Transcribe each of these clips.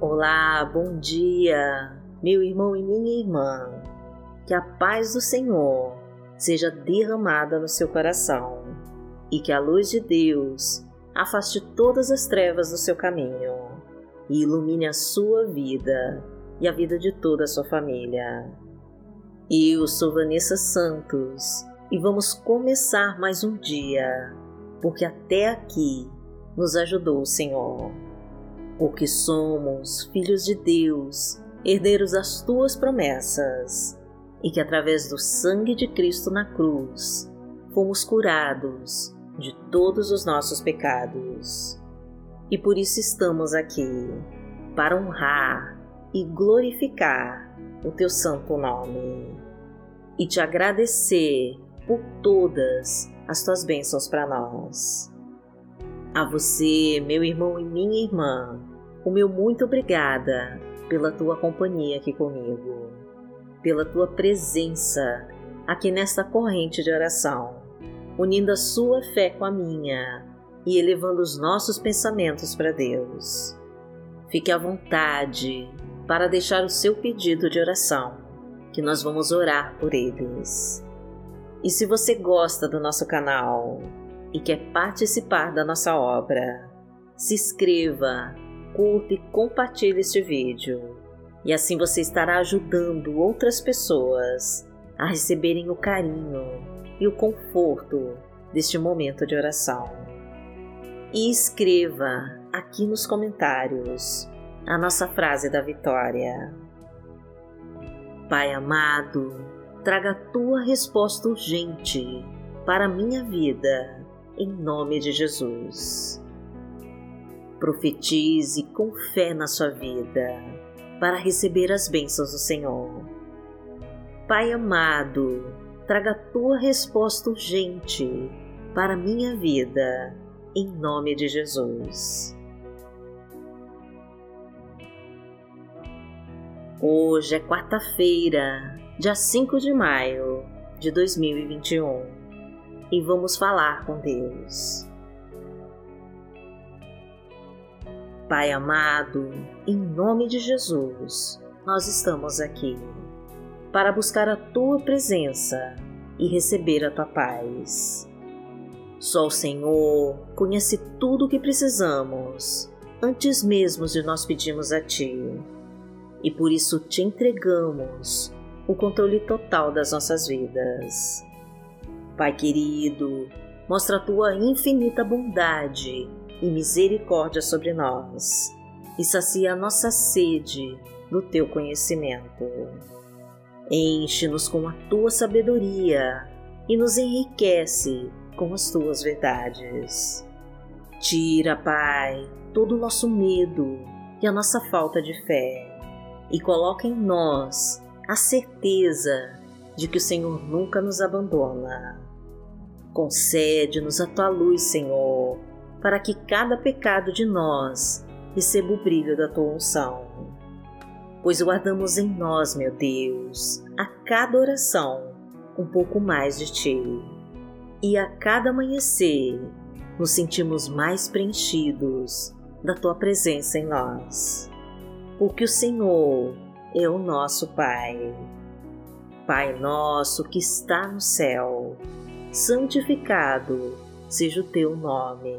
Olá, bom dia, meu irmão e minha irmã. Que a paz do Senhor seja derramada no seu coração e que a luz de Deus afaste todas as trevas do seu caminho e ilumine a sua vida e a vida de toda a sua família. Eu sou Vanessa Santos e vamos começar mais um dia, porque até aqui nos ajudou o Senhor. Porque somos filhos de Deus, herdeiros das tuas promessas, e que através do sangue de Cristo na cruz fomos curados de todos os nossos pecados. E por isso estamos aqui, para honrar e glorificar o teu santo nome e te agradecer por todas as tuas bênçãos para nós. A você, meu irmão e minha irmã, o meu muito obrigada pela tua companhia aqui comigo, pela tua presença aqui nesta corrente de oração unindo a sua fé com a minha e elevando os nossos pensamentos para Deus. Fique à vontade para deixar o seu pedido de oração, que nós vamos orar por eles. E se você gosta do nosso canal e quer participar da nossa obra, se inscreva, curta e compartilhe este vídeo. E assim você estará ajudando outras pessoas a receberem o carinho e o conforto deste momento de oração. E escreva aqui nos comentários a nossa frase da vitória. Pai amado, traga a tua resposta urgente para a minha vida, em nome de Jesus. Profetize com fé na sua vida para receber as bênçãos do Senhor. Pai amado, traga a tua resposta urgente para a minha vida, em nome de Jesus. Hoje é quarta-feira, dia 5 de maio de 2021 e vamos falar com Deus. Pai amado, em nome de Jesus, nós estamos aqui para buscar a tua presença e receber a tua paz. Só o Senhor conhece tudo o que precisamos antes mesmo de nós pedirmos a Ti, e por isso te entregamos o controle total das nossas vidas. Pai querido, mostra a Tua infinita bondade e misericórdia sobre nós e sacia a nossa sede do Teu conhecimento. Enche-nos com a tua sabedoria e nos enriquece com as tuas verdades. Tira, Pai, todo o nosso medo e a nossa falta de fé e coloca em nós a certeza de que o Senhor nunca nos abandona. Concede-nos a tua luz, Senhor, para que cada pecado de nós receba o brilho da tua unção pois guardamos em nós, meu Deus, a cada oração um pouco mais de Ti. E a cada amanhecer nos sentimos mais preenchidos da Tua presença em nós. Porque o Senhor é o nosso Pai. Pai nosso que está no céu, santificado seja o Teu nome.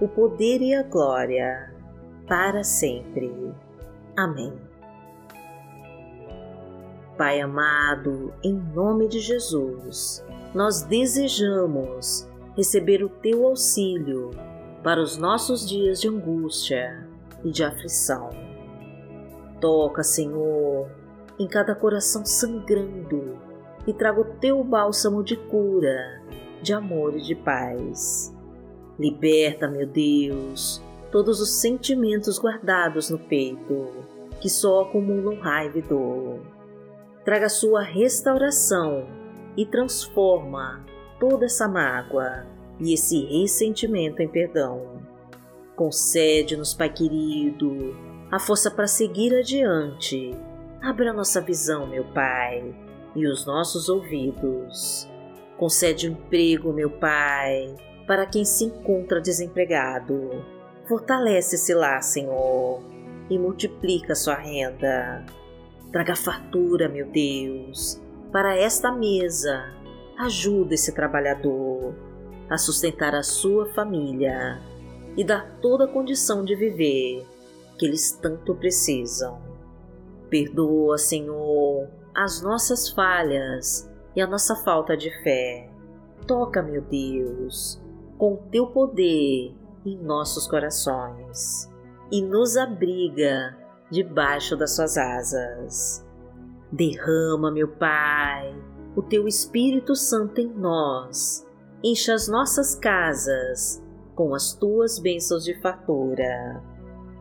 o poder e a glória para sempre. Amém. Pai amado, em nome de Jesus, nós desejamos receber o teu auxílio para os nossos dias de angústia e de aflição. Toca, Senhor, em cada coração sangrando e traga o teu bálsamo de cura, de amor e de paz. Liberta, meu Deus, todos os sentimentos guardados no peito que só acumulam raiva e dor. Traga sua restauração e transforma toda essa mágoa e esse ressentimento em perdão. Concede-nos, Pai querido, a força para seguir adiante. Abra nossa visão, meu Pai, e os nossos ouvidos. Concede emprego, meu Pai, para quem se encontra desempregado. Fortalece esse lá, Senhor, e multiplica sua renda. Traga fartura, meu Deus, para esta mesa. Ajuda esse trabalhador a sustentar a sua família e dar toda a condição de viver que eles tanto precisam. Perdoa, Senhor, as nossas falhas e a nossa falta de fé. Toca, meu Deus, com teu poder em nossos corações e nos abriga debaixo das suas asas. Derrama, meu Pai, o teu Espírito Santo em nós, encha as nossas casas com as tuas bênçãos de fartura.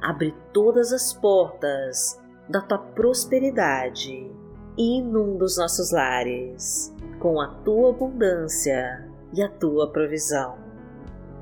Abre todas as portas da tua prosperidade e inunda os nossos lares com a tua abundância e a tua provisão.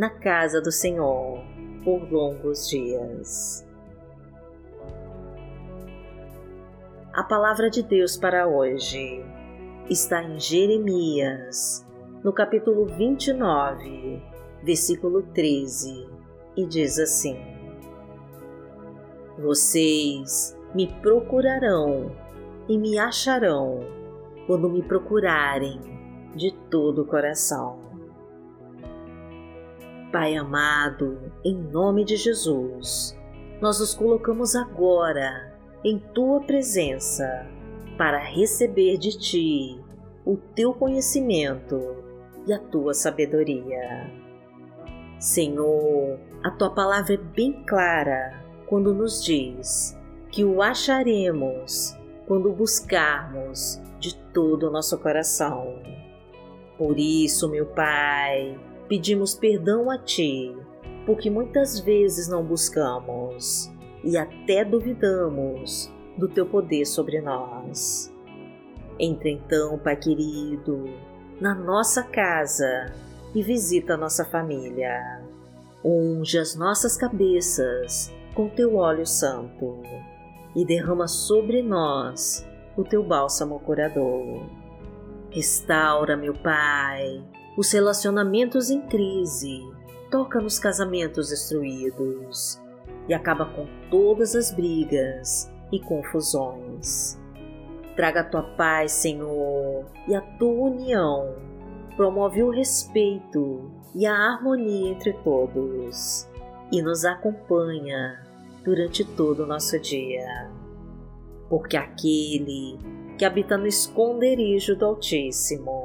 na casa do Senhor por longos dias. A palavra de Deus para hoje está em Jeremias, no capítulo 29, versículo 13, e diz assim: Vocês me procurarão e me acharão quando me procurarem de todo o coração. Pai amado, em nome de Jesus, nós nos colocamos agora em tua presença para receber de ti o teu conhecimento e a tua sabedoria. Senhor, a tua palavra é bem clara quando nos diz que o acharemos quando buscarmos de todo o nosso coração. Por isso, meu Pai, pedimos perdão a Ti, porque muitas vezes não buscamos e até duvidamos do Teu poder sobre nós. Entra então, Pai querido, na nossa casa e visita a nossa família. Unge as nossas cabeças com Teu óleo santo e derrama sobre nós o Teu bálsamo curador. Restaura, meu Pai, os relacionamentos em crise, toca nos casamentos destruídos e acaba com todas as brigas e confusões. Traga a tua paz, Senhor, e a tua união. Promove o respeito e a harmonia entre todos e nos acompanha durante todo o nosso dia. Porque aquele que habita no esconderijo do Altíssimo,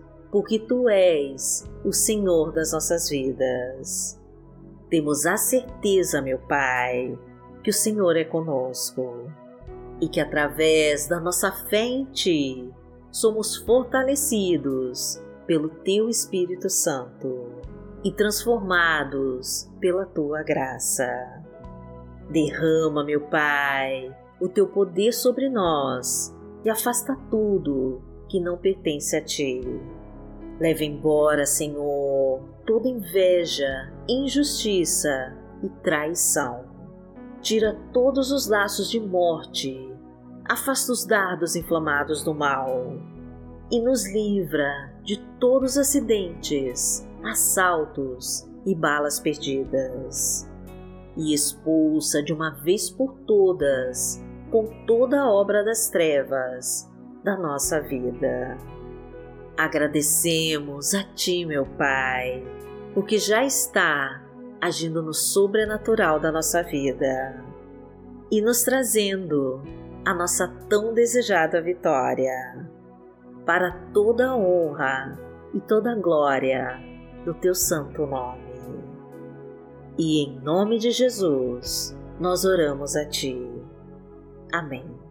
porque tu és o Senhor das nossas vidas. Temos a certeza, meu Pai, que o Senhor é conosco e que através da nossa fé em Ti somos fortalecidos pelo Teu Espírito Santo e transformados pela Tua graça. Derrama, meu Pai, o teu poder sobre nós e afasta tudo que não pertence a ti. Leva embora, Senhor, toda inveja, injustiça e traição. Tira todos os laços de morte, afasta os dardos inflamados do mal e nos livra de todos os acidentes, assaltos e balas perdidas e expulsa de uma vez por todas, com toda a obra das trevas da nossa vida. Agradecemos a Ti, meu Pai, porque já está agindo no sobrenatural da nossa vida e nos trazendo a nossa tão desejada vitória, para toda a honra e toda a glória do Teu santo nome. E em nome de Jesus, nós oramos a Ti. Amém.